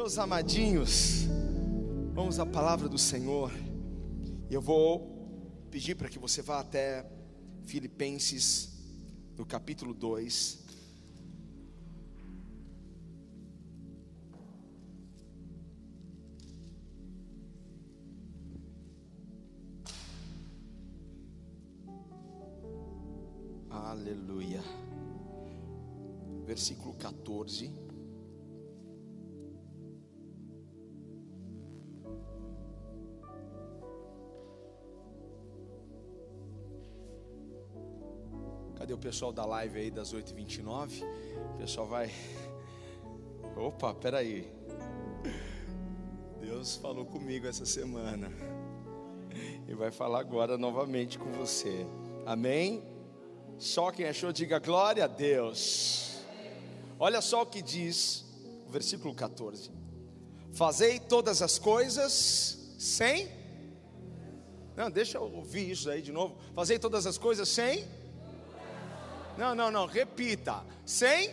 Meus amadinhos, vamos à palavra do Senhor. Eu vou pedir para que você vá até Filipenses, no capítulo 2. Aleluia. Versículo 14. Cadê o pessoal da live aí das 8h29? O pessoal vai. Opa, peraí. Deus falou comigo essa semana. E vai falar agora novamente com você. Amém? Só quem achou, diga glória a Deus. Olha só o que diz o versículo 14: Fazei todas as coisas sem. Não, deixa eu ouvir isso aí de novo. Fazei todas as coisas sem. Não, não, não, repita. Sem.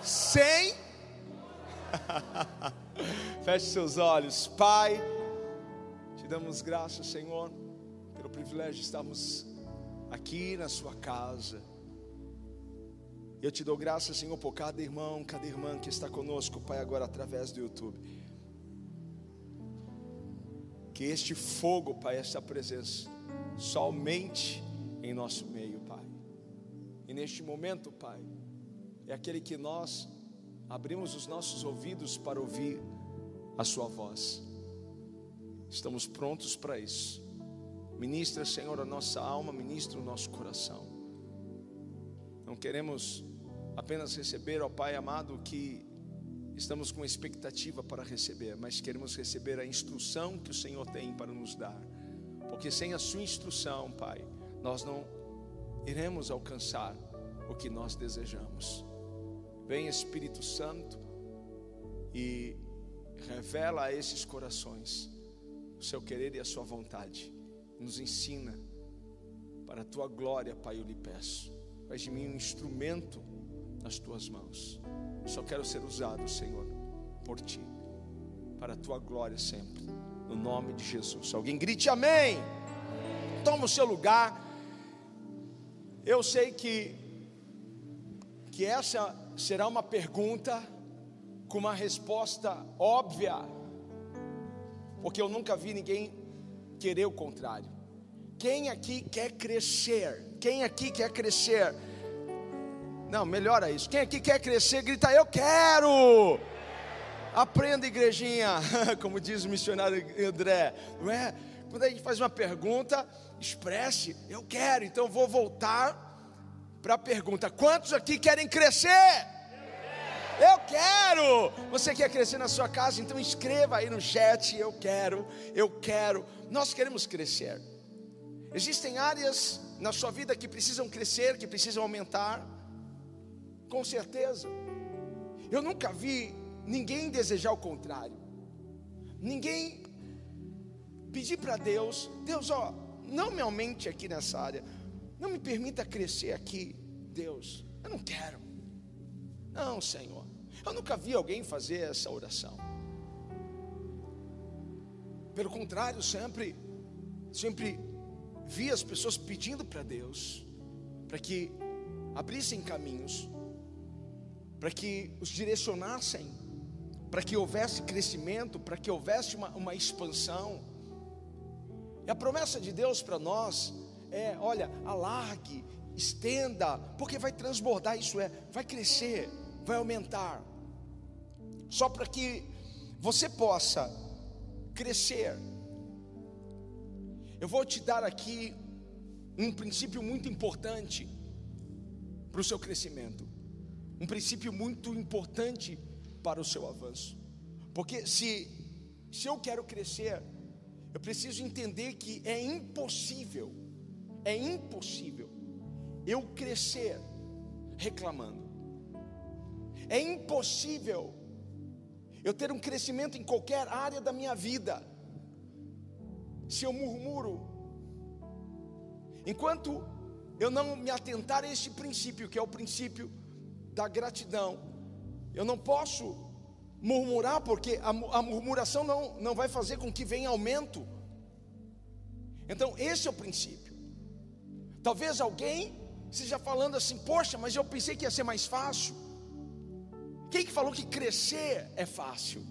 Sem. Feche seus olhos, Pai. Te damos graças, Senhor, pelo privilégio de estarmos aqui na sua casa. Eu te dou graças, Senhor, por cada irmão, cada irmã que está conosco, Pai, agora através do YouTube. Que este fogo, Pai, esta presença, somente em nosso meio. E neste momento, Pai, é aquele que nós abrimos os nossos ouvidos para ouvir a Sua voz. Estamos prontos para isso. Ministra, Senhor, a nossa alma, ministra o nosso coração. Não queremos apenas receber, ó Pai amado, que estamos com expectativa para receber, mas queremos receber a instrução que o Senhor tem para nos dar. Porque sem a Sua instrução, Pai, nós não iremos alcançar o que nós desejamos. Vem Espírito Santo e revela a esses corações o seu querer e a sua vontade nos ensina para a tua glória, Pai, eu lhe peço. Faz de mim um instrumento nas tuas mãos. Eu só quero ser usado, Senhor, por ti, para a tua glória sempre, no nome de Jesus. Alguém grite amém. Toma o seu lugar. Eu sei que que essa será uma pergunta com uma resposta óbvia, porque eu nunca vi ninguém querer o contrário. Quem aqui quer crescer? Quem aqui quer crescer? Não, melhora isso. Quem aqui quer crescer, grita: Eu quero. Aprenda, igrejinha, como diz o missionário André, não é? Quando a gente faz uma pergunta, expresse: Eu quero. Então, vou voltar para a pergunta: Quantos aqui querem crescer? Eu quero. Você quer crescer na sua casa? Então escreva aí no chat. Eu quero, eu quero. Nós queremos crescer. Existem áreas na sua vida que precisam crescer, que precisam aumentar. Com certeza. Eu nunca vi ninguém desejar o contrário. Ninguém pedir para Deus: Deus, ó, não me aumente aqui nessa área. Não me permita crescer aqui. Deus, eu não quero. Não, Senhor. Eu nunca vi alguém fazer essa oração. Pelo contrário, sempre, sempre vi as pessoas pedindo para Deus, para que abrissem caminhos, para que os direcionassem, para que houvesse crescimento, para que houvesse uma, uma expansão. E a promessa de Deus para nós é: olha, alargue, estenda, porque vai transbordar, isso é, vai crescer vai aumentar. Só para que você possa crescer. Eu vou te dar aqui um princípio muito importante para o seu crescimento. Um princípio muito importante para o seu avanço. Porque se, se eu quero crescer, eu preciso entender que é impossível, é impossível eu crescer reclamando. É impossível eu ter um crescimento em qualquer área da minha vida se eu murmuro. Enquanto eu não me atentar a este princípio, que é o princípio da gratidão, eu não posso murmurar, porque a, a murmuração não, não vai fazer com que venha aumento. Então, esse é o princípio. Talvez alguém esteja falando assim: Poxa, mas eu pensei que ia ser mais fácil. Quem que falou que crescer é fácil?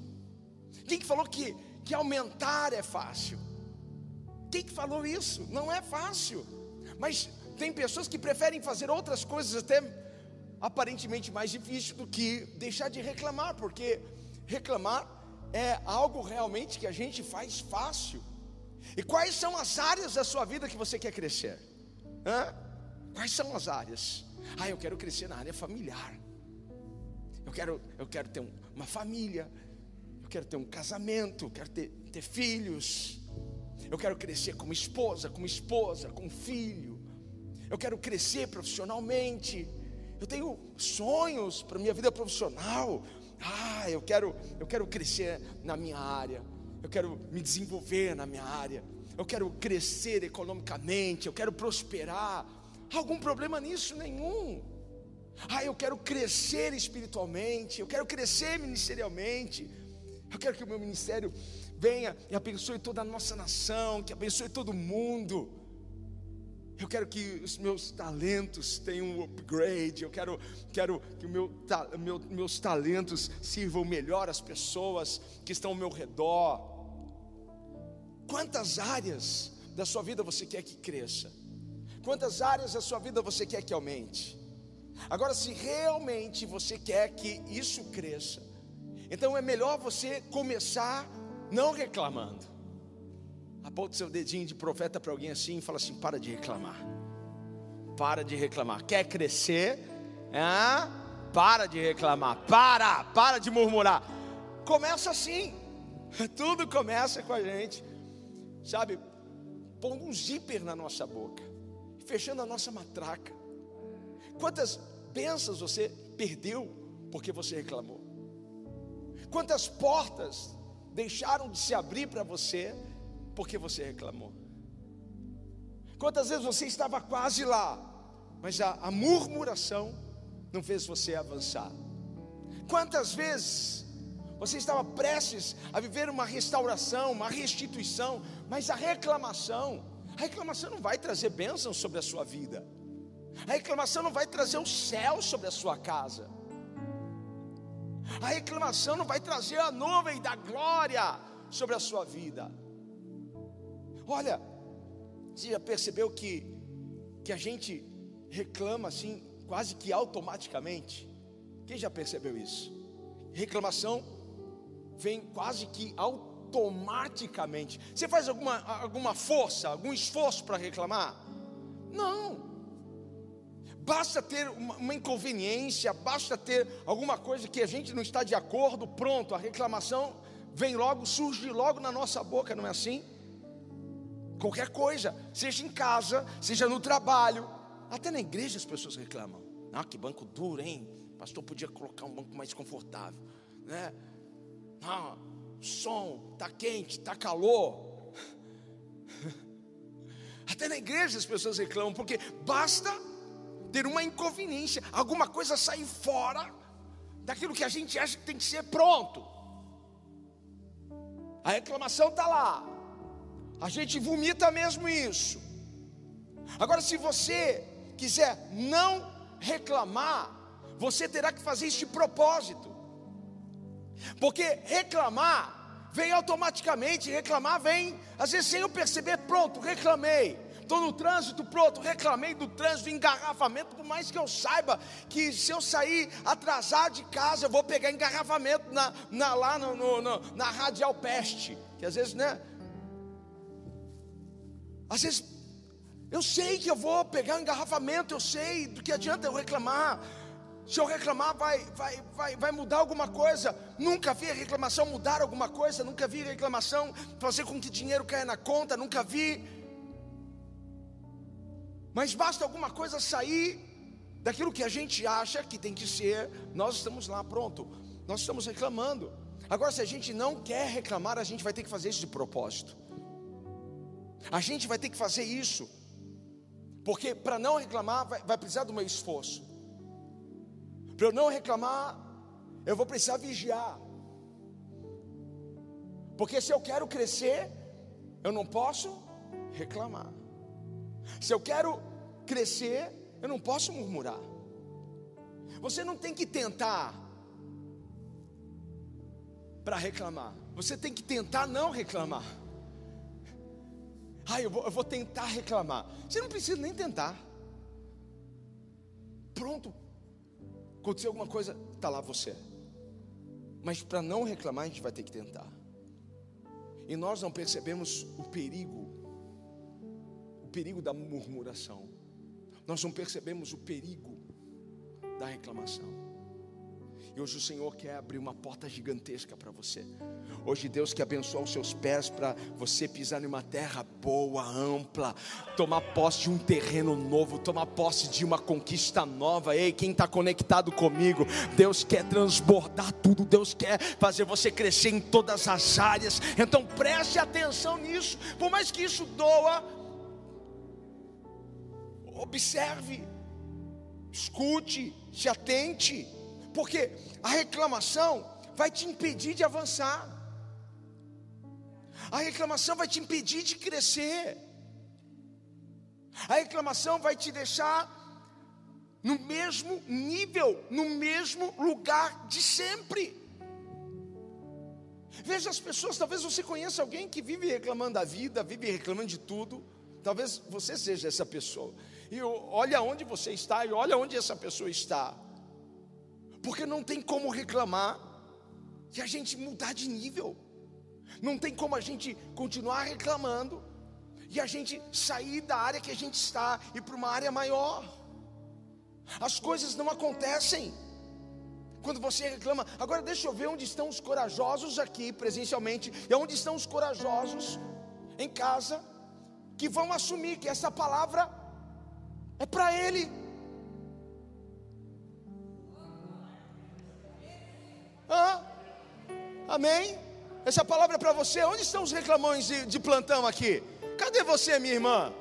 Quem que falou que, que aumentar é fácil? Quem que falou isso? Não é fácil. Mas tem pessoas que preferem fazer outras coisas até aparentemente mais difícil do que deixar de reclamar, porque reclamar é algo realmente que a gente faz fácil. E quais são as áreas da sua vida que você quer crescer? Hã? Quais são as áreas? Ah, eu quero crescer na área familiar. Eu quero, eu quero ter uma família. Eu quero ter um casamento. Eu quero ter, ter filhos. Eu quero crescer como esposa, como esposa, com filho. Eu quero crescer profissionalmente. Eu tenho sonhos para minha vida profissional. Ah, eu quero, eu quero crescer na minha área. Eu quero me desenvolver na minha área. Eu quero crescer economicamente, eu quero prosperar. Algum problema nisso nenhum. Ah, eu quero crescer espiritualmente, eu quero crescer ministerialmente. Eu quero que o meu ministério venha e abençoe toda a nossa nação, que abençoe todo mundo. Eu quero que os meus talentos tenham um upgrade. Eu quero, quero que meu, meu, meus talentos sirvam melhor às pessoas que estão ao meu redor. Quantas áreas da sua vida você quer que cresça? Quantas áreas da sua vida você quer que aumente? Agora, se realmente você quer que isso cresça, então é melhor você começar não reclamando. Aponta seu dedinho de profeta para alguém assim e fala assim: para de reclamar. Para de reclamar. Quer crescer? É? Para de reclamar. Para, para de murmurar. Começa assim. Tudo começa com a gente, sabe? Pondo um zíper na nossa boca, fechando a nossa matraca. Quantas bênçãos você perdeu porque você reclamou? Quantas portas deixaram de se abrir para você porque você reclamou. Quantas vezes você estava quase lá, mas a, a murmuração não fez você avançar? Quantas vezes você estava prestes a viver uma restauração, uma restituição, mas a reclamação, a reclamação não vai trazer bênção sobre a sua vida, a reclamação não vai trazer o céu sobre a sua casa, a reclamação não vai trazer a nuvem da glória sobre a sua vida. Olha, você já percebeu que, que a gente reclama assim, quase que automaticamente? Quem já percebeu isso? Reclamação vem quase que automaticamente. Você faz alguma, alguma força, algum esforço para reclamar? Não. Basta ter uma, uma, inconveniência, basta ter alguma coisa que a gente não está de acordo, pronto, a reclamação vem logo, surge logo na nossa boca, não é assim? Qualquer coisa, seja em casa, seja no trabalho, até na igreja as pessoas reclamam. Ah, que banco duro, hein? O pastor podia colocar um banco mais confortável, né? Ah, som, tá quente, tá calor. Até na igreja as pessoas reclamam, porque basta ter uma inconveniência, alguma coisa sair fora daquilo que a gente acha que tem que ser pronto. A reclamação está lá, a gente vomita mesmo isso. Agora, se você quiser não reclamar, você terá que fazer isso de propósito. Porque reclamar vem automaticamente, reclamar vem, às vezes sem eu perceber, pronto, reclamei. Estou no trânsito, pronto, reclamei do trânsito, engarrafamento, por mais que eu saiba que se eu sair atrasado de casa, eu vou pegar engarrafamento na, na lá no, no, no, na Radial Peste. Que às vezes, né? Às vezes, eu sei que eu vou pegar um engarrafamento, eu sei do que adianta eu reclamar. Se eu reclamar, vai, vai, vai, vai mudar alguma coisa. Nunca vi reclamação mudar alguma coisa, nunca vi reclamação fazer com que dinheiro caia na conta, nunca vi. Mas basta alguma coisa sair daquilo que a gente acha que tem que ser, nós estamos lá, pronto, nós estamos reclamando. Agora, se a gente não quer reclamar, a gente vai ter que fazer isso de propósito. A gente vai ter que fazer isso, porque para não reclamar vai, vai precisar do meu esforço. Para eu não reclamar, eu vou precisar vigiar. Porque se eu quero crescer, eu não posso reclamar. Se eu quero crescer, eu não posso murmurar. Você não tem que tentar para reclamar. Você tem que tentar não reclamar. Ah, eu vou, eu vou tentar reclamar. Você não precisa nem tentar. Pronto. Aconteceu alguma coisa, está lá você. Mas para não reclamar, a gente vai ter que tentar. E nós não percebemos o perigo, o perigo da murmuração. Nós não percebemos o perigo da reclamação. E hoje o Senhor quer abrir uma porta gigantesca para você. Hoje Deus quer abençoar os seus pés para você pisar em uma terra boa, ampla, tomar posse de um terreno novo, tomar posse de uma conquista nova. Ei, quem está conectado comigo, Deus quer transbordar tudo, Deus quer fazer você crescer em todas as áreas. Então preste atenção nisso, por mais que isso doa, observe, escute, se atente porque a reclamação vai te impedir de avançar, a reclamação vai te impedir de crescer, a reclamação vai te deixar no mesmo nível, no mesmo lugar de sempre. Veja as pessoas, talvez você conheça alguém que vive reclamando da vida, vive reclamando de tudo. Talvez você seja essa pessoa. E olha onde você está e olha onde essa pessoa está porque não tem como reclamar e a gente mudar de nível, não tem como a gente continuar reclamando e a gente sair da área que a gente está e para uma área maior. As coisas não acontecem quando você reclama. Agora deixa eu ver onde estão os corajosos aqui presencialmente e onde estão os corajosos em casa que vão assumir que essa palavra é para ele. Amém? Essa palavra é para você. Onde estão os reclamões de, de plantão aqui? Cadê você, minha irmã?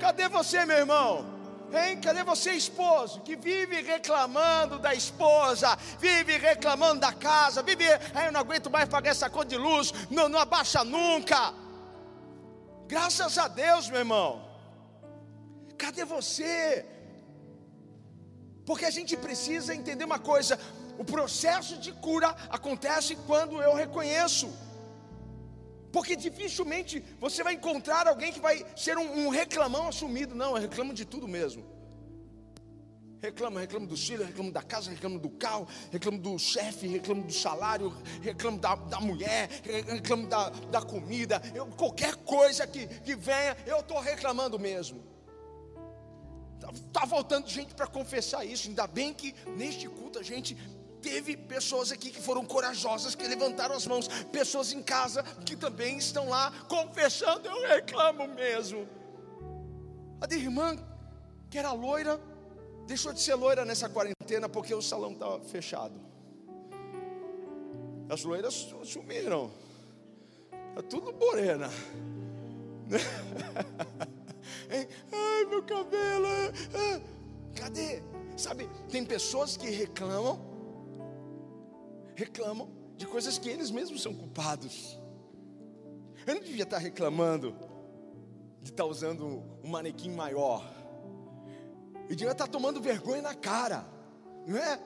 Cadê você, meu irmão? Hein? Cadê você, esposo, que vive reclamando da esposa, vive reclamando da casa, vive, eu não aguento mais pagar essa conta de luz, não, não abaixa nunca. Graças a Deus, meu irmão. Cadê você? Porque a gente precisa entender uma coisa: o processo de cura acontece quando eu reconheço. Porque dificilmente você vai encontrar alguém que vai ser um, um reclamão assumido. Não, eu reclamo de tudo mesmo. Reclamo, reclamo do filho, reclamo da casa, reclamo do carro, reclamo do chefe, reclamo do salário, reclamo da, da mulher, reclamo da, da comida. Eu, qualquer coisa que, que venha, eu estou reclamando mesmo. Está tá faltando gente para confessar isso. Ainda bem que neste culto a gente Teve pessoas aqui que foram corajosas, que levantaram as mãos, pessoas em casa que também estão lá confessando, eu reclamo mesmo. A de irmã, que era loira, deixou de ser loira nessa quarentena porque o salão estava fechado. As loiras sumiram, é tudo morena. Ai, meu cabelo. Ah, cadê? Sabe, tem pessoas que reclamam reclamam de coisas que eles mesmos são culpados. Eu não devia estar reclamando de estar usando um manequim maior. Eu devia estar tomando vergonha na cara, não é?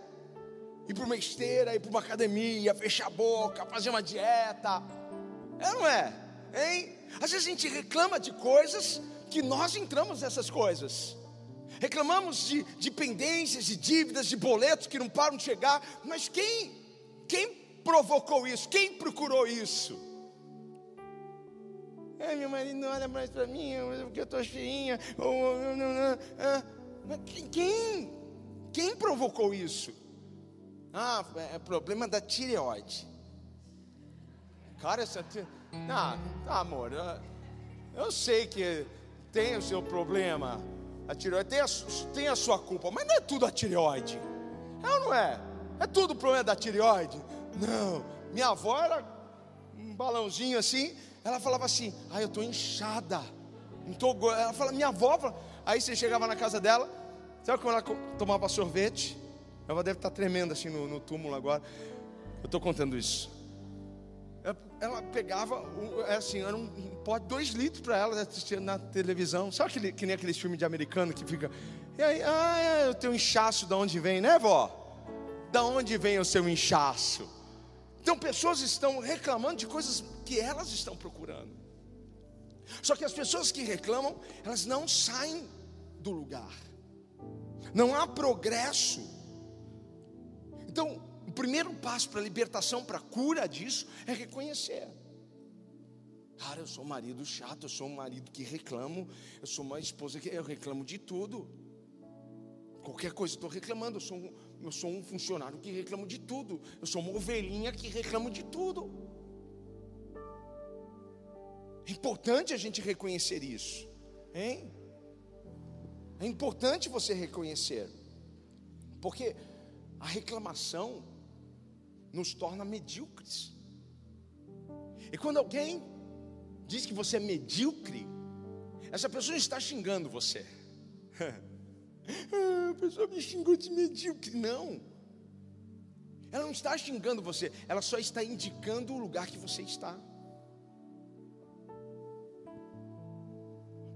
Ir para uma esteira, ir para uma academia, fechar a boca, fazer uma dieta. É não é? Hein? Às vezes a gente reclama de coisas que nós entramos nessas coisas. Reclamamos de, de pendências, de dívidas, de boletos que não param de chegar, mas quem quem provocou isso? Quem procurou isso? É, meu marido não olha mais para mim, porque eu estou cheinha. Quem? Quem provocou isso? Ah, é problema da tireoide. Cara, essa. Ah, tá, amor. Eu, eu sei que tem o seu problema. A tireoide tem a, tem a sua culpa, mas não é tudo a tireoide. É ou não é? É tudo problema da tireoide? Não. Minha avó era um balãozinho assim. Ela falava assim: Ah, eu estou inchada. Não tô Ela fala, minha avó. Aí você chegava na casa dela. Sabe quando ela tomava sorvete? Ela deve estar tremendo assim no, no túmulo agora. Eu estou contando isso. ela pegava, é assim, era um pote, dois litros para ela assistir na televisão. Sabe aquele, que nem aqueles filmes de americano que fica. E aí, ah, é, eu tenho um inchaço, de onde vem, né, vó? Da onde vem o seu inchaço? Então, pessoas estão reclamando de coisas que elas estão procurando. Só que as pessoas que reclamam, elas não saem do lugar. Não há progresso. Então, o primeiro passo para a libertação, para a cura disso, é reconhecer. Cara, eu sou um marido chato, eu sou um marido que reclamo, eu sou uma esposa que eu reclamo de tudo. Qualquer coisa estou reclamando, eu sou, um, eu sou um funcionário que reclamo de tudo, eu sou uma ovelhinha que reclamo de tudo. É importante a gente reconhecer isso, hein? É importante você reconhecer, porque a reclamação nos torna medíocres. E quando alguém diz que você é medíocre, essa pessoa está xingando você. a pessoa me xingou de medíocre. Não. Ela não está xingando você, ela só está indicando o lugar que você está.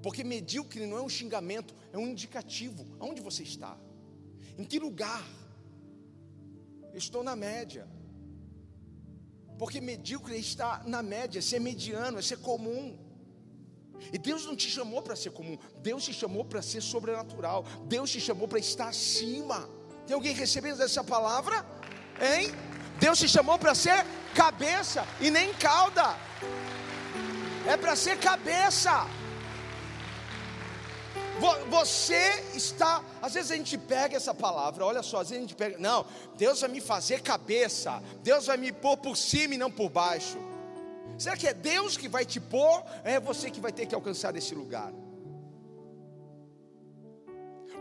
Porque medíocre não é um xingamento, é um indicativo. Aonde você está? Em que lugar? estou na média. Porque medíocre é estar na média, é ser mediano, é ser comum. E Deus não te chamou para ser comum, Deus te chamou para ser sobrenatural, Deus te chamou para estar acima. Tem alguém recebendo essa palavra? Hein? Deus te chamou para ser cabeça e nem cauda, é para ser cabeça. Você está, às vezes a gente pega essa palavra, olha só, às vezes a gente pega, não, Deus vai me fazer cabeça, Deus vai me pôr por cima e não por baixo. Será que é Deus que vai te pôr? É você que vai ter que alcançar esse lugar.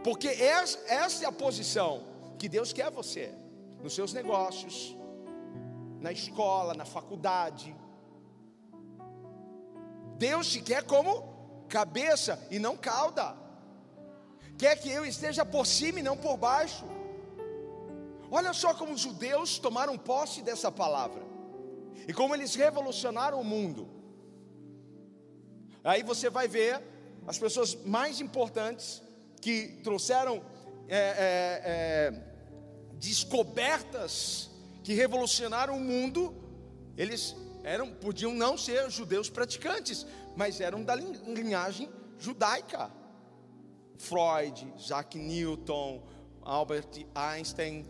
Porque essa, é a posição que Deus quer você, nos seus negócios, na escola, na faculdade. Deus te quer como cabeça e não cauda quer que eu esteja por cima e não por baixo. Olha só como os judeus tomaram posse dessa palavra e como eles revolucionaram o mundo. Aí você vai ver as pessoas mais importantes que trouxeram é, é, é, descobertas que revolucionaram o mundo. Eles eram, podiam não ser judeus praticantes, mas eram da linhagem judaica. Freud, Isaac Newton, Albert Einstein,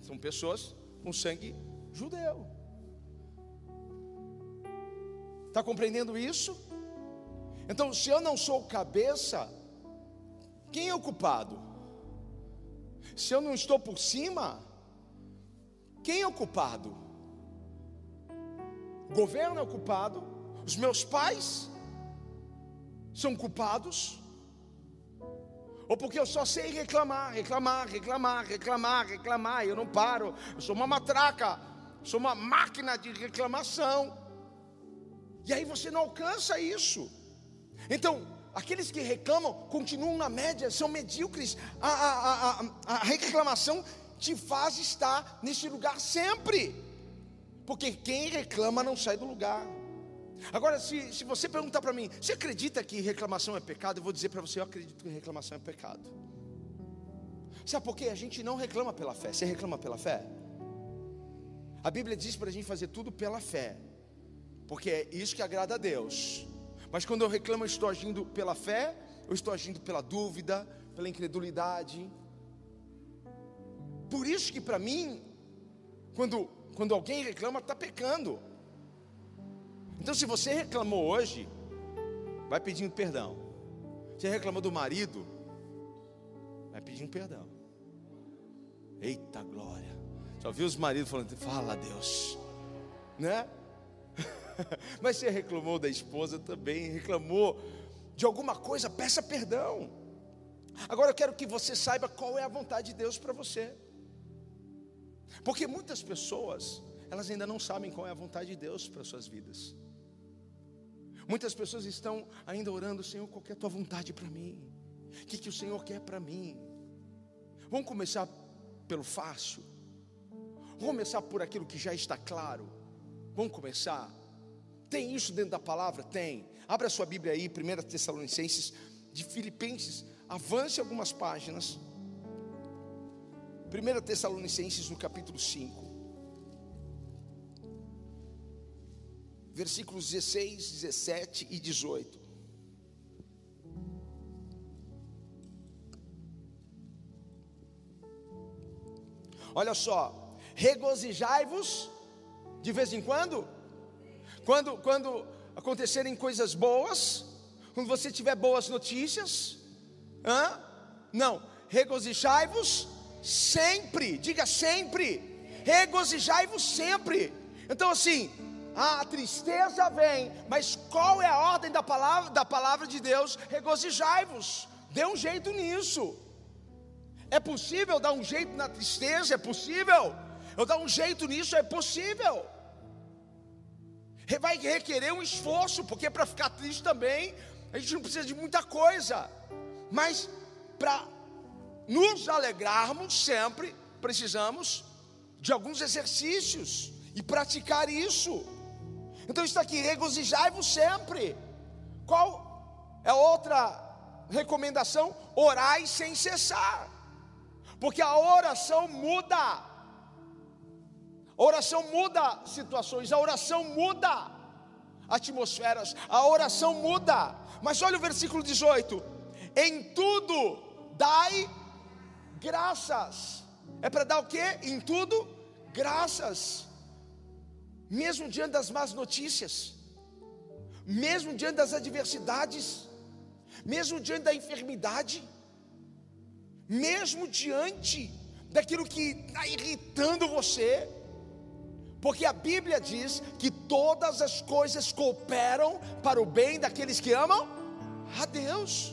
são pessoas com sangue judeu. Está compreendendo isso? Então, se eu não sou cabeça, quem é o culpado? Se eu não estou por cima, quem é o culpado? O governo é o culpado, os meus pais são culpados, ou porque eu só sei reclamar, reclamar, reclamar, reclamar, reclamar, eu não paro, eu sou uma matraca, sou uma máquina de reclamação. E aí você não alcança isso. Então, aqueles que reclamam continuam na média, são medíocres. A, a, a, a reclamação te faz estar nesse lugar sempre, porque quem reclama não sai do lugar. Agora, se, se você perguntar para mim, você acredita que reclamação é pecado? Eu vou dizer para você, eu acredito que reclamação é pecado. Sabe por quê? A gente não reclama pela fé. Você reclama pela fé? A Bíblia diz para a gente fazer tudo pela fé, porque é isso que agrada a Deus. Mas quando eu reclamo, eu estou agindo pela fé, eu estou agindo pela dúvida, pela incredulidade. Por isso que para mim, quando, quando alguém reclama, está pecando. Então, se você reclamou hoje, vai pedindo perdão. Você reclamou do marido, vai pedindo perdão. Eita glória. Só viu os maridos falando, fala Deus, né? Mas você reclamou da esposa também, reclamou de alguma coisa, peça perdão. Agora eu quero que você saiba qual é a vontade de Deus para você. Porque muitas pessoas, elas ainda não sabem qual é a vontade de Deus para suas vidas. Muitas pessoas estão ainda orando, Senhor, qual é a tua vontade para mim? O que, que o Senhor quer para mim? Vamos começar pelo fácil. Vamos começar por aquilo que já está claro. Vamos começar Tem isso dentro da palavra? Tem. Abra sua Bíblia aí, 1 Tessalonicenses, de Filipenses. Avance algumas páginas. 1 Tessalonicenses, no capítulo 5. Versículos 16, 17 e 18. Olha só, regozijai-vos de vez em quando, quando, quando acontecerem coisas boas, quando você tiver boas notícias, hã? não, regozijai-vos sempre, diga sempre, regozijai-vos sempre. Então, assim, a tristeza vem, mas qual é a ordem da palavra, da palavra de Deus? Regozijai-vos, dê um jeito nisso. É possível dar um jeito na tristeza? É possível. Eu dar um jeito nisso? É possível. Vai requerer um esforço, porque para ficar triste também, a gente não precisa de muita coisa. Mas para nos alegrarmos sempre, precisamos de alguns exercícios e praticar isso. Então está aqui, regozijai-vos sempre. Qual é outra recomendação? Orai sem cessar porque a oração muda. A oração muda situações, a oração muda atmosferas, a oração muda. Mas olha o versículo 18: em tudo dai graças. É para dar o que? Em tudo, graças. Mesmo diante das más notícias, mesmo diante das adversidades, mesmo diante da enfermidade, mesmo diante daquilo que está irritando você, porque a Bíblia diz que todas as coisas cooperam para o bem daqueles que amam a Deus.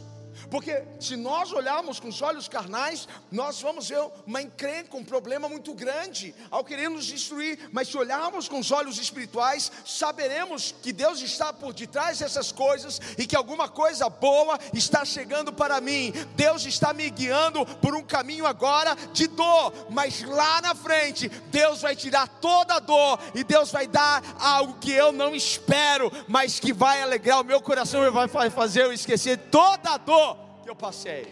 Porque se nós olharmos com os olhos carnais, nós vamos ver uma encrenca, um problema muito grande ao querer nos destruir. Mas se olharmos com os olhos espirituais, saberemos que Deus está por detrás dessas coisas e que alguma coisa boa está chegando para mim. Deus está me guiando por um caminho agora de dor, mas lá na frente, Deus vai tirar toda a dor e Deus vai dar algo que eu não espero, mas que vai alegrar o meu coração e vai fazer eu esquecer toda a dor eu passei.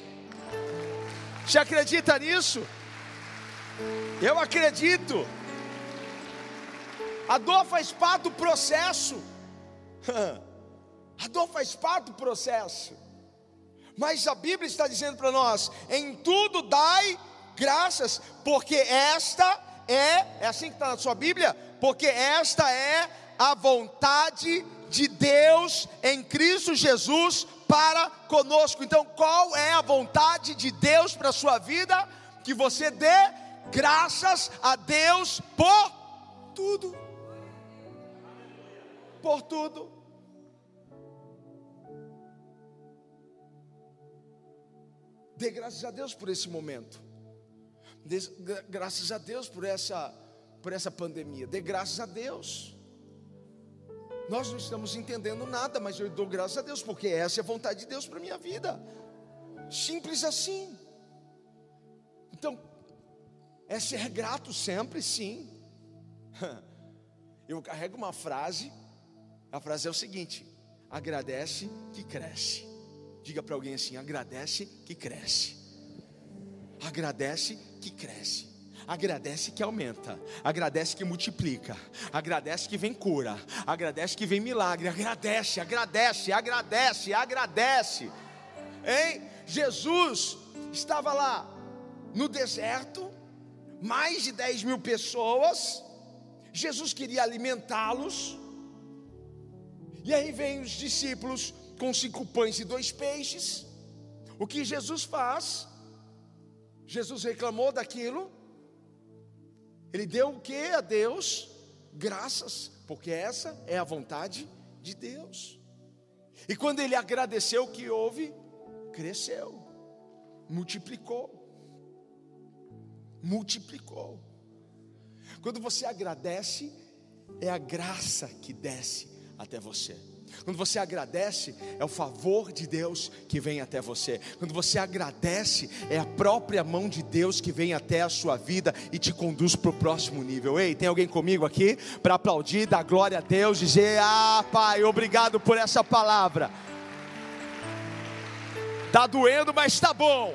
Você acredita nisso? Eu acredito. A dor faz parte do processo. A dor faz parte do processo. Mas a Bíblia está dizendo para nós: em tudo dai graças, porque esta é, é assim que está na sua Bíblia, porque esta é a vontade de Deus em Cristo Jesus para conosco. Então, qual é a vontade de Deus para a sua vida? Que você dê graças a Deus por tudo. Por tudo. Dê graças a Deus por esse momento. Dê graças a Deus por essa, por essa pandemia. Dê graças a Deus. Nós não estamos entendendo nada, mas eu dou graças a Deus, porque essa é a vontade de Deus para a minha vida. Simples assim. Então, é ser grato sempre, sim. Eu carrego uma frase, a frase é o seguinte: agradece que cresce. Diga para alguém assim: agradece que cresce. Agradece que cresce. Agradece que aumenta, agradece que multiplica, agradece que vem cura, agradece que vem milagre, agradece, agradece, agradece, agradece. Hein? Jesus estava lá no deserto, mais de 10 mil pessoas, Jesus queria alimentá-los, e aí vem os discípulos com cinco pães e dois peixes. O que Jesus faz? Jesus reclamou daquilo, ele deu o que a Deus? Graças, porque essa é a vontade de Deus. E quando ele agradeceu o que houve, cresceu, multiplicou. Multiplicou. Quando você agradece, é a graça que desce até você. Quando você agradece, é o favor de Deus que vem até você. Quando você agradece, é a própria mão de Deus que vem até a sua vida e te conduz para o próximo nível. Ei, tem alguém comigo aqui para aplaudir, dar glória a Deus, dizer: Ah, Pai, obrigado por essa palavra. Tá doendo, mas está bom.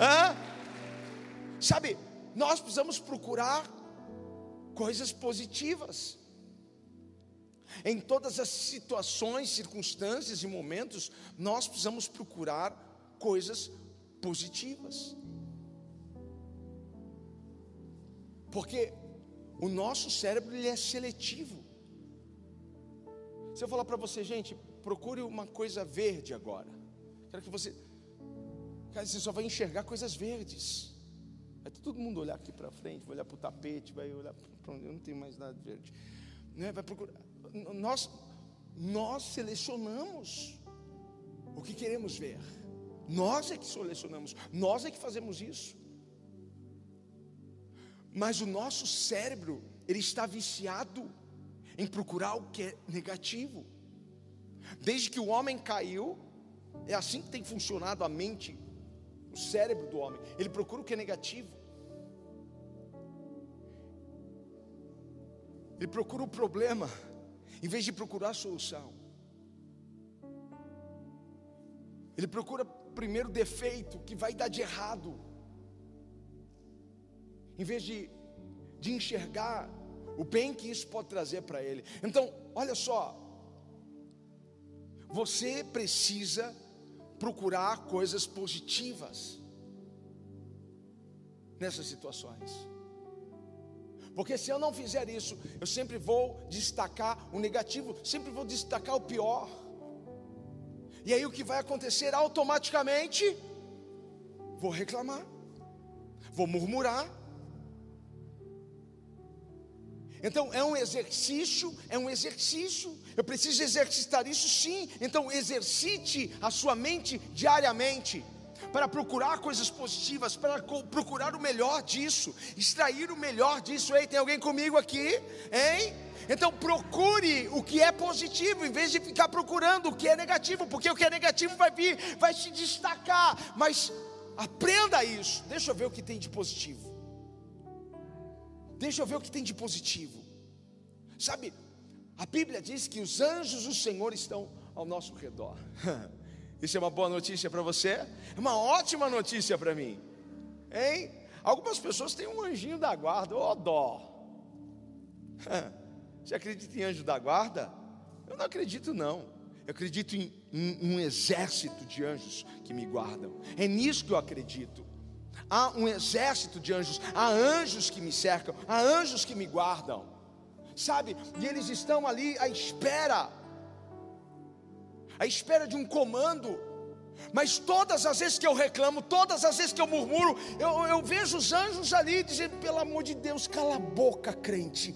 Hã? Sabe, nós precisamos procurar coisas positivas. Em todas as situações, circunstâncias e momentos, nós precisamos procurar coisas positivas. Porque o nosso cérebro ele é seletivo. Se eu falar para você, gente, procure uma coisa verde agora. Quero que você. Cara, você só vai enxergar coisas verdes. Vai todo mundo olhar aqui para frente, vai olhar para o tapete, vai olhar para onde eu não tenho mais nada verde. Né? Vai procurar nós, nós selecionamos o que queremos ver. Nós é que selecionamos, nós é que fazemos isso. Mas o nosso cérebro, ele está viciado em procurar o que é negativo. Desde que o homem caiu, é assim que tem funcionado a mente, o cérebro do homem. Ele procura o que é negativo. Ele procura o problema em vez de procurar a solução. Ele procura primeiro o defeito que vai dar de errado, em vez de, de enxergar o bem que isso pode trazer para ele. Então, olha só, você precisa procurar coisas positivas nessas situações. Porque se eu não fizer isso, eu sempre vou destacar o negativo, sempre vou destacar o pior. E aí o que vai acontecer automaticamente? Vou reclamar, vou murmurar. Então é um exercício, é um exercício. Eu preciso exercitar isso sim. Então exercite a sua mente diariamente para procurar coisas positivas, para procurar o melhor disso, extrair o melhor disso. Ei, tem alguém comigo aqui? Hein? Então procure o que é positivo, em vez de ficar procurando o que é negativo, porque o que é negativo vai vir, vai se destacar. Mas aprenda isso. Deixa eu ver o que tem de positivo. Deixa eu ver o que tem de positivo. Sabe, a Bíblia diz que os anjos do Senhor estão ao nosso redor. Isso é uma boa notícia para você? É uma ótima notícia para mim. Hein? Algumas pessoas têm um anjinho da guarda, ô oh, dó. Você acredita em anjo da guarda? Eu não acredito não. Eu acredito em, em um exército de anjos que me guardam. É nisso que eu acredito. Há um exército de anjos, há anjos que me cercam, há anjos que me guardam. Sabe? E eles estão ali à espera à espera de um comando. Mas todas as vezes que eu reclamo, todas as vezes que eu murmuro, eu, eu vejo os anjos ali dizendo: pelo amor de Deus, cala a boca, crente.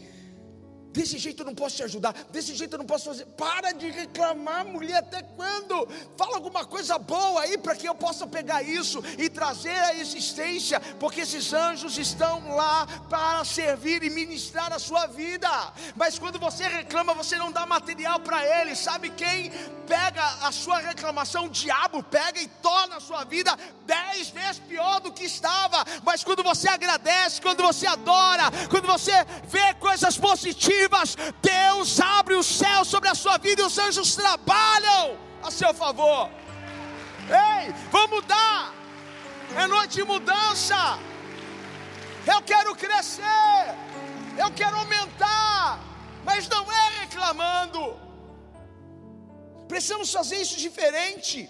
Desse jeito eu não posso te ajudar, desse jeito eu não posso fazer. Para de reclamar, mulher, até quando? Fala alguma coisa boa aí para que eu possa pegar isso e trazer a existência, porque esses anjos estão lá para servir e ministrar a sua vida. Mas quando você reclama, você não dá material para eles. Sabe quem pega a sua reclamação? O diabo pega e torna a sua vida dez vezes pior do que estava. Mas quando você agradece, quando você adora, quando você vê coisas positivas, Deus abre o céu sobre a sua vida e os anjos trabalham a seu favor. Ei, vamos mudar. É noite de mudança. Eu quero crescer. Eu quero aumentar. Mas não é reclamando. Precisamos fazer isso diferente.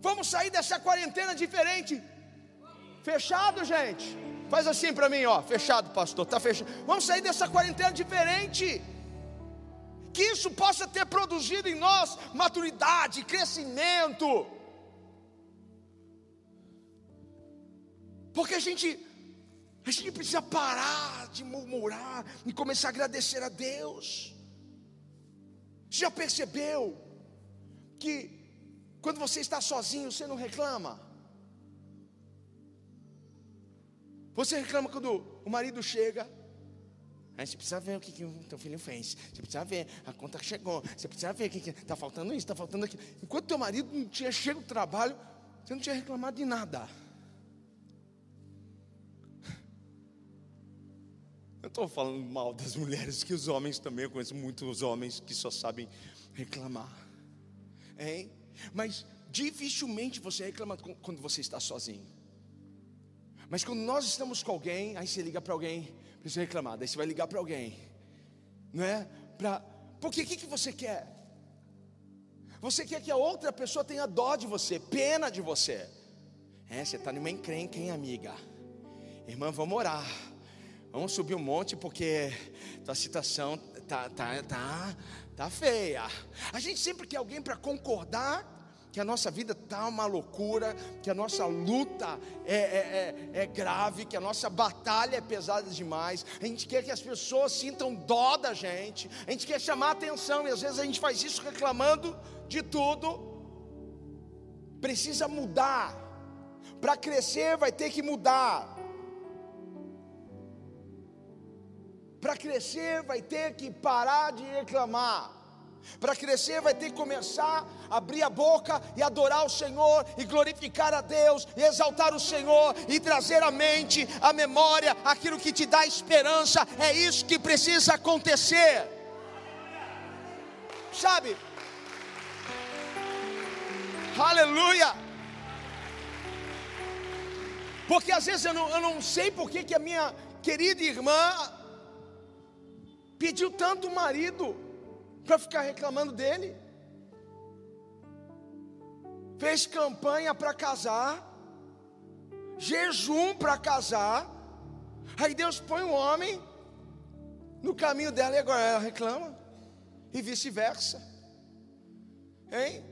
Vamos sair dessa quarentena diferente. Fechado, gente? Faz assim para mim, ó, fechado, pastor, tá fechado. Vamos sair dessa quarentena diferente. Que isso possa ter produzido em nós maturidade, crescimento. Porque a gente a gente precisa parar de murmurar e começar a agradecer a Deus. Você já percebeu que quando você está sozinho, você não reclama? Você reclama quando o marido chega Aí você precisa ver o que, que o teu filho fez. Você precisa ver a conta que chegou. Você precisa ver o que está faltando isso, está faltando aquilo. Enquanto teu marido não tinha chego do trabalho, você não tinha reclamado de nada. Eu estou falando mal das mulheres, que os homens também, eu conheço muitos homens que só sabem reclamar. Hein? Mas dificilmente você reclama quando você está sozinho. Mas quando nós estamos com alguém, aí você liga para alguém, precisa reclamar, daí você vai ligar para alguém, não é? Pra, porque o que, que você quer? Você quer que a outra pessoa tenha dó de você, pena de você. É, você está numa encrenca, hein, amiga? Irmã, vamos orar. Vamos subir um monte porque tua situação tá, tá, tá, tá feia. A gente sempre quer alguém para concordar que a nossa vida está uma loucura, que a nossa luta é, é, é, é, grave, que a nossa batalha é pesada demais. A gente quer que as pessoas sintam dó da gente, a gente quer chamar atenção, e às vezes a gente faz isso reclamando de tudo. Precisa mudar, para crescer vai ter que mudar. Para crescer, vai ter que parar de reclamar. Para crescer, vai ter que começar a abrir a boca e adorar o Senhor, e glorificar a Deus, e exaltar o Senhor, e trazer à mente, à memória, aquilo que te dá esperança. É isso que precisa acontecer. Sabe? Aleluia! Porque às vezes eu não, eu não sei porque que a minha querida irmã pediu tanto marido para ficar reclamando dele. Fez campanha para casar, jejum para casar. Aí Deus põe um homem no caminho dela e agora ela reclama. E vice-versa. Hein?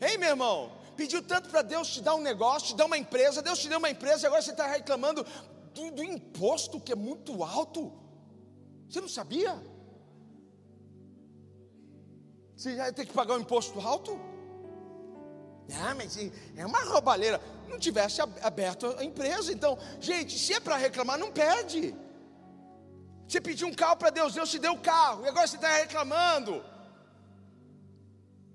Hein, meu irmão? Pediu tanto para Deus te dar um negócio, te dar uma empresa. Deus te deu uma empresa e agora você está reclamando do, do imposto que é muito alto. Você não sabia? Você já ter que pagar um imposto alto? Ah, mas é uma roubalheira. Não tivesse aberto a empresa. Então, gente, se é para reclamar, não pede. Você pediu um carro para Deus, Deus te deu o carro, e agora você está reclamando.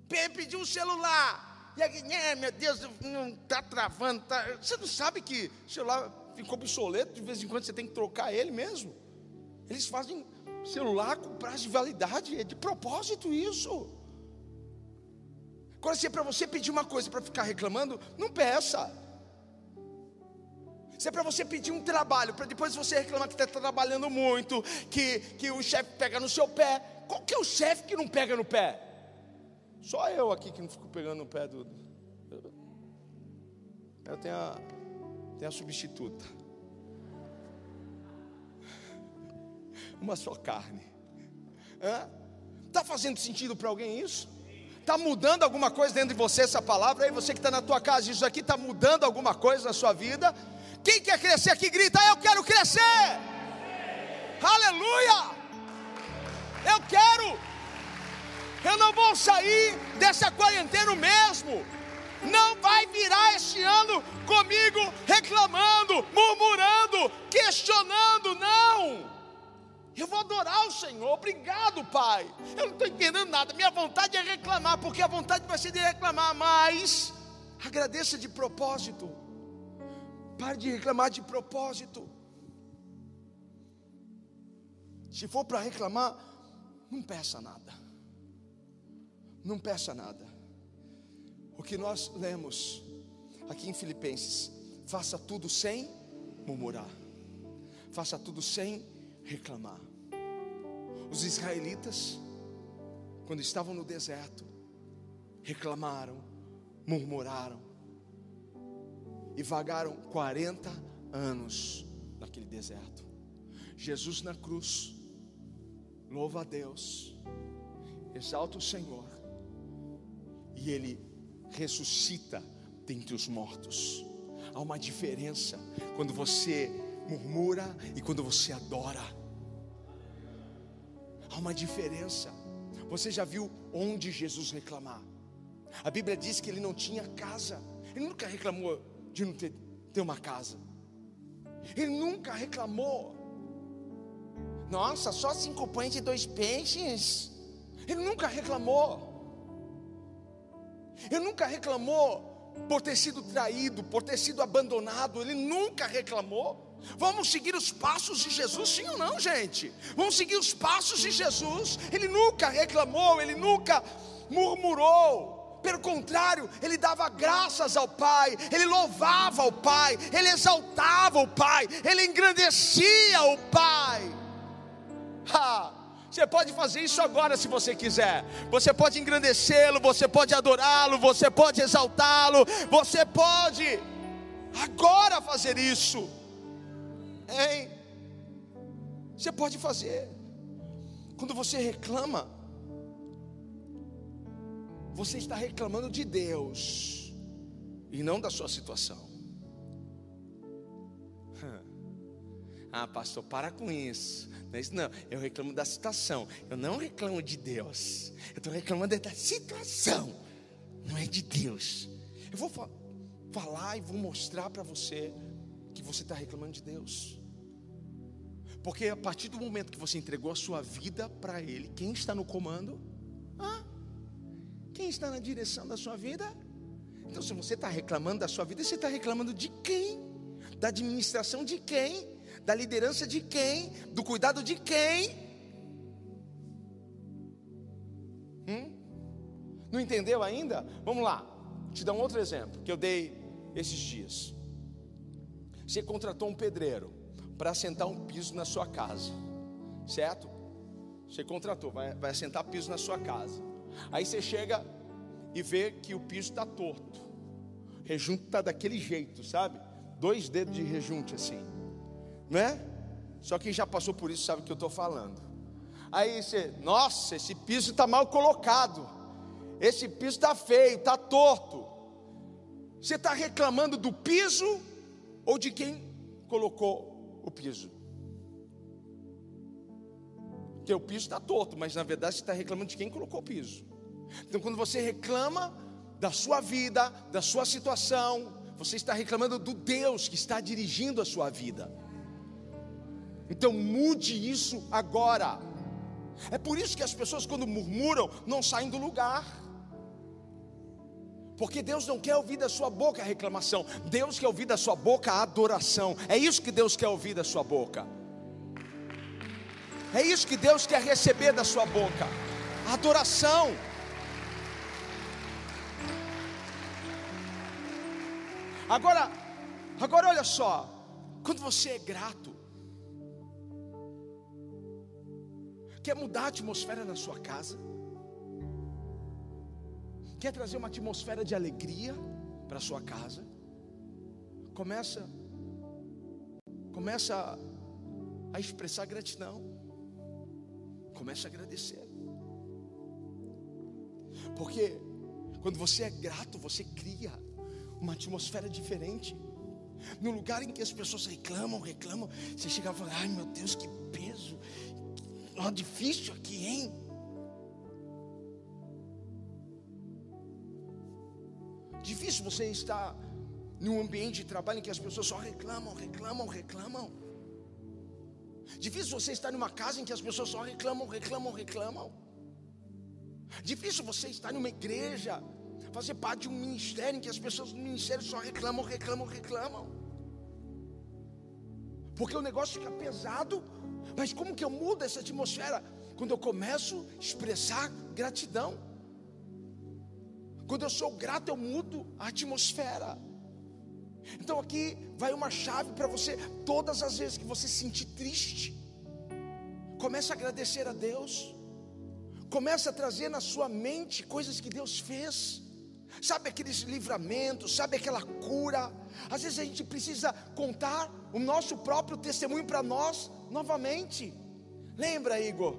Pediu um celular, e aqui, é, meu Deus, não está travando. Tá... Você não sabe que o celular ficou obsoleto, de vez em quando você tem que trocar ele mesmo. Eles fazem celular com prazo de validade, é de propósito isso. Agora, se é para você pedir uma coisa para ficar reclamando, não peça. Se é para você pedir um trabalho, para depois você reclamar que está trabalhando muito, que, que o chefe pega no seu pé. Qual que é o chefe que não pega no pé? Só eu aqui que não fico pegando no pé do. Eu tenho a, tenho a substituta. uma só carne. Está fazendo sentido para alguém isso? Está mudando alguma coisa dentro de você essa palavra? Aí você que está na tua casa, isso aqui está mudando alguma coisa na sua vida? Quem quer crescer aqui grita, eu quero crescer! Aleluia! Eu quero! Eu não vou sair dessa quarentena mesmo. Não vai virar este ano comigo reclamando, murmurando, questionando, não. Eu vou adorar o Senhor, obrigado, Pai. Eu não estou entendendo nada. Minha vontade é reclamar, porque a vontade vai ser de reclamar, mas agradeça de propósito. Pare de reclamar de propósito. Se for para reclamar, não peça nada. Não peça nada. O que nós lemos aqui em Filipenses: faça tudo sem murmurar, faça tudo sem reclamar. Os israelitas, quando estavam no deserto, reclamaram, murmuraram e vagaram 40 anos naquele deserto. Jesus na cruz, louva a Deus, exalta o Senhor, e Ele ressuscita dentre os mortos. Há uma diferença quando você murmura e quando você adora. Há uma diferença. Você já viu onde Jesus reclamar? A Bíblia diz que ele não tinha casa. Ele nunca reclamou de não ter, ter uma casa. Ele nunca reclamou Nossa, só cinco pães e dois peixes. Ele nunca reclamou. Ele nunca reclamou por ter sido traído, por ter sido abandonado. Ele nunca reclamou. Vamos seguir os passos de Jesus, sim ou não, gente? Vamos seguir os passos de Jesus. Ele nunca reclamou, ele nunca murmurou. Pelo contrário, ele dava graças ao Pai, ele louvava o Pai, ele exaltava o Pai, ele engrandecia o Pai. Ha! Você pode fazer isso agora se você quiser. Você pode engrandecê-lo, você pode adorá-lo, você pode exaltá-lo, você pode agora fazer isso. Hein? Você pode fazer. Quando você reclama, você está reclamando de Deus e não da sua situação. Ah, pastor, para com isso. Não, é isso não, eu reclamo da situação. Eu não reclamo de Deus. Eu estou reclamando da situação. Não é de Deus. Eu vou fa falar e vou mostrar para você que você está reclamando de Deus. Porque a partir do momento que você entregou a sua vida para Ele, quem está no comando? Quem está na direção da sua vida? Então, se você está reclamando da sua vida, você está reclamando de quem? Da administração de quem? Da liderança de quem? Do cuidado de quem? Hum? Não entendeu ainda? Vamos lá, te dar um outro exemplo que eu dei esses dias. Você contratou um pedreiro para assentar um piso na sua casa, certo? Você contratou, vai, vai assentar piso na sua casa. Aí você chega e vê que o piso está torto, rejunto está daquele jeito, sabe? Dois dedos de rejunte assim, não é? Só quem já passou por isso sabe o que eu estou falando. Aí você, nossa, esse piso está mal colocado, esse piso está feio, está torto. Você está reclamando do piso ou de quem colocou o piso? O piso está torto, mas na verdade você está reclamando de quem colocou o piso. Então, quando você reclama da sua vida, da sua situação, você está reclamando do Deus que está dirigindo a sua vida. Então, mude isso agora. É por isso que as pessoas, quando murmuram, não saem do lugar. Porque Deus não quer ouvir da sua boca a reclamação, Deus quer ouvir da sua boca a adoração. É isso que Deus quer ouvir da sua boca. É isso que Deus quer receber da sua boca. A adoração. Agora, agora olha só, quando você é grato, quer mudar a atmosfera na sua casa, Quer trazer uma atmosfera de alegria para sua casa? Começa começa a expressar gratidão. Começa a agradecer. Porque quando você é grato, você cria uma atmosfera diferente. No lugar em que as pessoas reclamam, reclamam, você chega e fala: ai meu Deus, que peso, ó, difícil aqui, hein? Difícil você estar num ambiente de trabalho em que as pessoas só reclamam, reclamam, reclamam. Difícil você estar numa casa em que as pessoas só reclamam, reclamam, reclamam. Difícil você estar numa igreja, fazer parte de um ministério em que as pessoas no ministério só reclamam, reclamam, reclamam. Porque o negócio fica pesado, mas como que eu mudo essa atmosfera? Quando eu começo a expressar gratidão. Quando eu sou grato, eu mudo a atmosfera. Então aqui vai uma chave para você. Todas as vezes que você se sentir triste, comece a agradecer a Deus. Comece a trazer na sua mente coisas que Deus fez. Sabe aqueles livramentos, sabe aquela cura. Às vezes a gente precisa contar o nosso próprio testemunho para nós novamente. Lembra, Igor,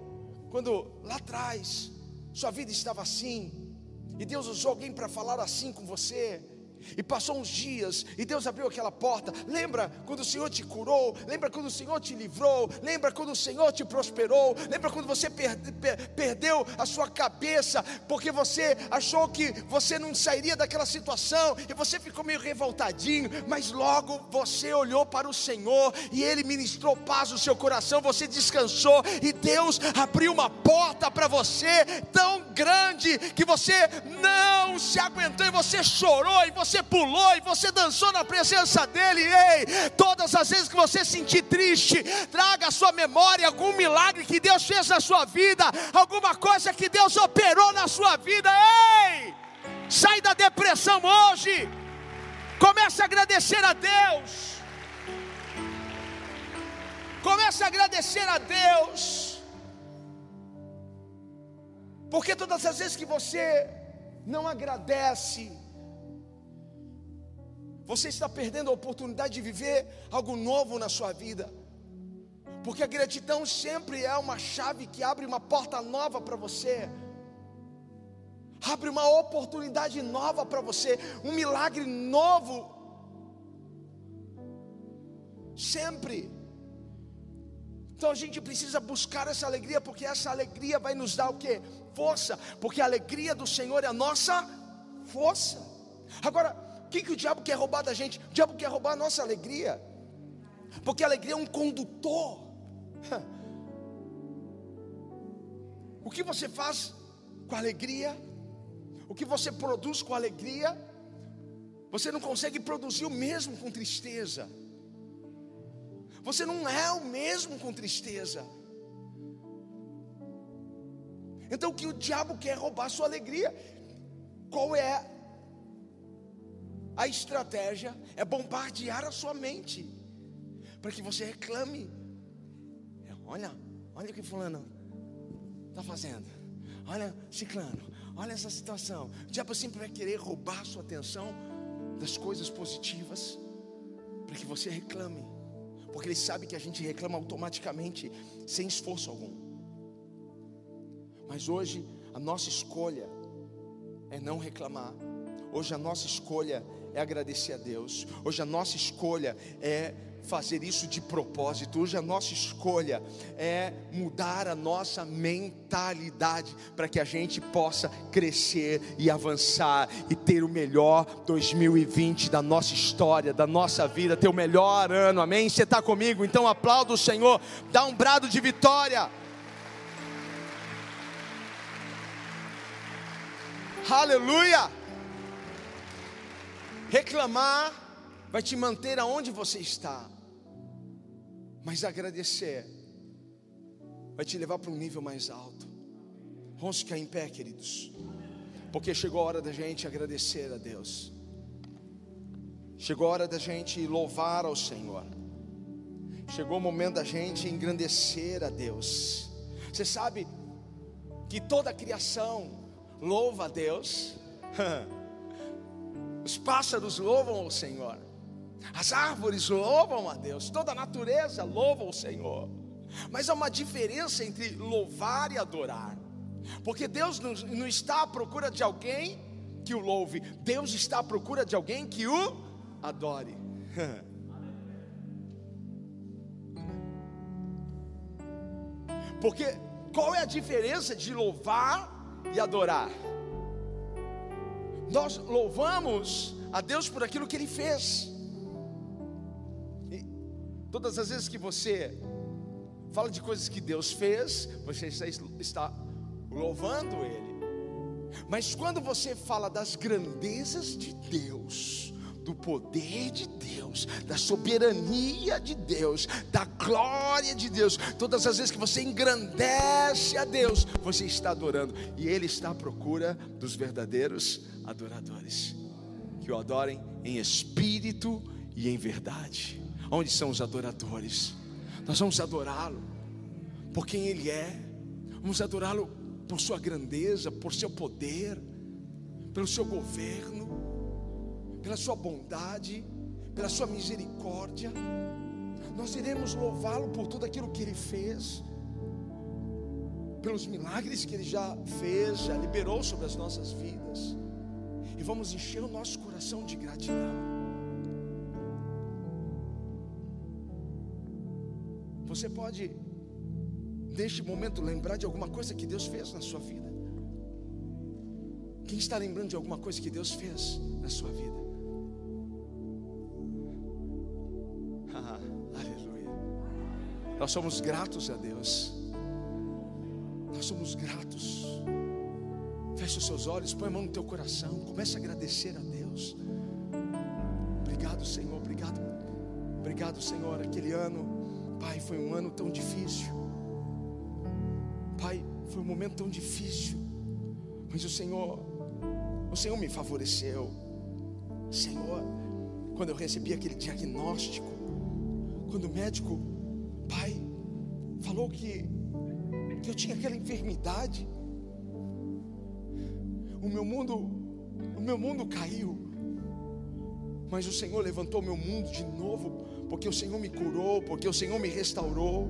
quando lá atrás sua vida estava assim, e Deus usou alguém para falar assim com você, E passou uns dias e Deus abriu aquela porta. Lembra quando o Senhor te curou? Lembra quando o Senhor te livrou? Lembra quando o Senhor te prosperou? Lembra quando você perde, per, perdeu a sua cabeça porque você achou que você não sairia daquela situação e você ficou meio revoltadinho, mas logo você olhou para o Senhor e Ele ministrou paz no seu coração, você descansou e Deus abriu uma porta para você tão grande que você não se aguentou e você chorou e você pulou e você dançou na presença dele. Ei, todas as vezes que você sentir triste, traga à sua memória algum milagre que Deus fez na sua vida, alguma coisa que Deus operou na sua vida. Ei, sai da depressão hoje. Comece a agradecer a Deus. Comece a agradecer a Deus. Porque todas as vezes que você não agradece, você está perdendo a oportunidade de viver algo novo na sua vida. Porque a gratidão sempre é uma chave que abre uma porta nova para você. Abre uma oportunidade nova para você, um milagre novo. Sempre. Então a gente precisa buscar essa alegria, porque essa alegria vai nos dar o que? Força, porque a alegria do Senhor é a nossa força. Agora, o que, que o diabo quer roubar da gente? O diabo quer roubar a nossa alegria, porque a alegria é um condutor. O que você faz com alegria, o que você produz com alegria, você não consegue produzir o mesmo com tristeza. Você não é o mesmo com tristeza. Então o que o diabo quer roubar a sua alegria. Qual é a estratégia é bombardear a sua mente, para que você reclame. É, olha, olha o que fulano está fazendo. Olha, ciclano, olha essa situação. O diabo sempre vai querer roubar a sua atenção das coisas positivas, para que você reclame. Porque ele sabe que a gente reclama automaticamente, sem esforço algum. Mas hoje a nossa escolha é não reclamar. Hoje a nossa escolha é agradecer a Deus. Hoje a nossa escolha é fazer isso de propósito. Hoje a nossa escolha é mudar a nossa mentalidade para que a gente possa crescer e avançar e ter o melhor 2020 da nossa história, da nossa vida, ter o melhor ano. Amém? Você está comigo? Então aplauda o Senhor, dá um brado de vitória. Aleluia! Reclamar vai te manter aonde você está, mas agradecer vai te levar para um nível mais alto. Vamos ficar em pé, queridos, porque chegou a hora da gente agradecer a Deus, chegou a hora da gente louvar ao Senhor, chegou o momento da gente engrandecer a Deus. Você sabe que toda a criação louva a Deus. Os pássaros louvam o Senhor. As árvores louvam a Deus. Toda a natureza louva o Senhor. Mas há uma diferença entre louvar e adorar. Porque Deus não está à procura de alguém que o louve. Deus está à procura de alguém que o adore. Porque qual é a diferença de louvar e adorar? Nós louvamos a Deus por aquilo que Ele fez. E todas as vezes que você fala de coisas que Deus fez, você está louvando Ele. Mas quando você fala das grandezas de Deus, do poder de Deus, da soberania de Deus, da glória de Deus. Todas as vezes que você engrandece a Deus, você está adorando, e Ele está à procura dos verdadeiros adoradores, que o adorem em espírito e em verdade. Onde são os adoradores? Nós vamos adorá-lo por quem Ele é, vamos adorá-lo por Sua grandeza, por Seu poder, pelo Seu governo, pela Sua bondade, pela Sua misericórdia. Nós iremos louvá-lo por tudo aquilo que Ele fez, pelos milagres que Ele já fez, já liberou sobre as nossas vidas. Vamos encher o nosso coração de gratidão. Você pode, neste momento, lembrar de alguma coisa que Deus fez na sua vida. Quem está lembrando de alguma coisa que Deus fez na sua vida? Ah, aleluia. Nós somos gratos a Deus. Nós somos gratos. Feche os seus olhos, põe a mão no teu coração, comece a agradecer a Deus. Obrigado, Senhor, obrigado. Obrigado, Senhor. Aquele ano, Pai, foi um ano tão difícil. Pai, foi um momento tão difícil. Mas o Senhor, o Senhor me favoreceu. Senhor, quando eu recebi aquele diagnóstico, quando o médico, Pai, falou que, que eu tinha aquela enfermidade, o meu mundo, o meu mundo caiu. Mas o Senhor levantou meu mundo de novo, porque o Senhor me curou, porque o Senhor me restaurou.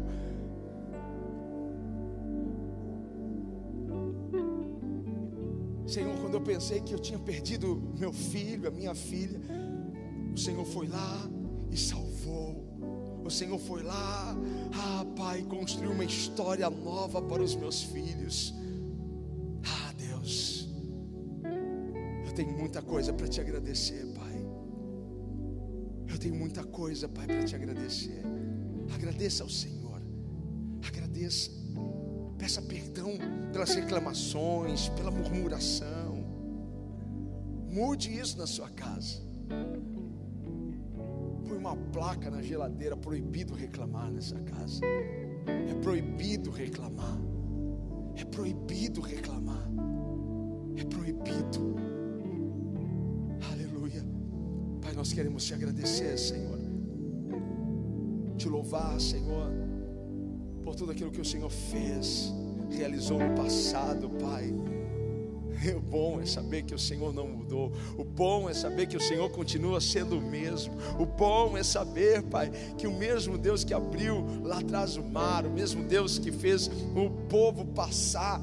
Senhor, quando eu pensei que eu tinha perdido meu filho, a minha filha, o Senhor foi lá e salvou. O Senhor foi lá, ah, Pai, construiu uma história nova para os meus filhos. Tenho muita coisa para te agradecer, Pai. Eu tenho muita coisa, Pai, para te agradecer. Agradeça ao Senhor, agradeça, peça perdão pelas reclamações, pela murmuração. Mude isso na sua casa. Põe uma placa na geladeira, proibido reclamar nessa casa. É proibido reclamar. É proibido reclamar. É proibido. Nós queremos te agradecer, Senhor. Te louvar, Senhor, por tudo aquilo que o Senhor fez, realizou no passado, Pai. O bom é saber que o Senhor não mudou. O bom é saber que o Senhor continua sendo o mesmo. O bom é saber, Pai, que o mesmo Deus que abriu lá atrás o mar, o mesmo Deus que fez o povo passar,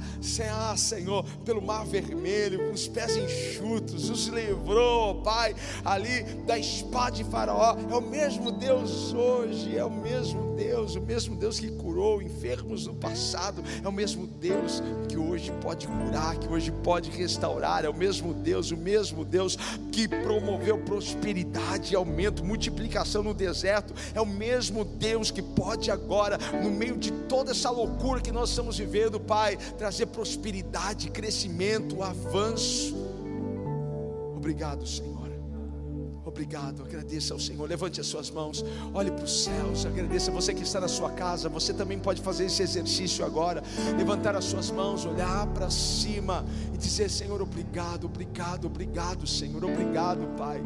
ah, Senhor, pelo mar vermelho, com os pés enxutos, os livrou, Pai, ali da espada de Faraó. É o mesmo Deus hoje, é o mesmo Deus, o mesmo Deus que curou enfermos no passado, é o mesmo Deus que hoje pode curar, que hoje pode restaurar, é o mesmo Deus, o mesmo Deus que promoveu prosperidade, aumento, multiplicação no deserto, é o mesmo Deus que pode agora, no meio de toda essa loucura que nós estamos vivendo, Pai, trazer prosperidade, crescimento, avanço. Obrigado, Senhor. Obrigado, agradeça ao Senhor. Levante as suas mãos, olhe para os céus, agradeça. Você que está na sua casa, você também pode fazer esse exercício agora. Levantar as suas mãos, olhar para cima e dizer: Senhor, obrigado, obrigado, obrigado, Senhor, obrigado, Pai.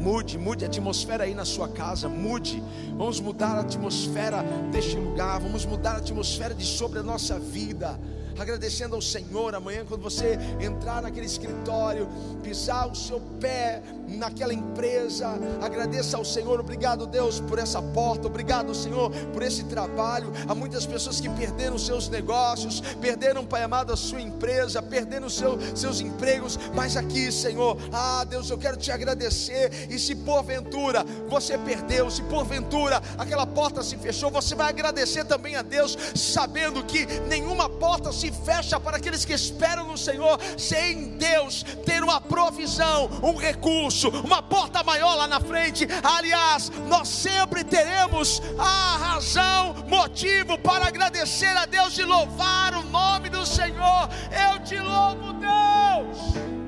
Mude, mude a atmosfera aí na sua casa, mude. Vamos mudar a atmosfera deste lugar, vamos mudar a atmosfera de sobre a nossa vida agradecendo ao Senhor amanhã, quando você entrar naquele escritório, pisar o seu pé naquela empresa, agradeça ao Senhor, obrigado Deus por essa porta, obrigado Senhor por esse trabalho. Há muitas pessoas que perderam seus negócios, perderam, Pai amado, a sua empresa, perderam seu, seus empregos, mas aqui, Senhor, ah Deus, eu quero te agradecer. E se porventura você perdeu, se porventura aquela porta se fechou, você vai agradecer também a Deus, sabendo que nenhuma porta se fecha para aqueles que esperam no Senhor, sem Deus ter uma provisão, um recurso, uma porta maior lá na frente. Aliás, nós sempre teremos a razão, motivo para agradecer a Deus e louvar o nome do Senhor. Eu te louvo, Deus.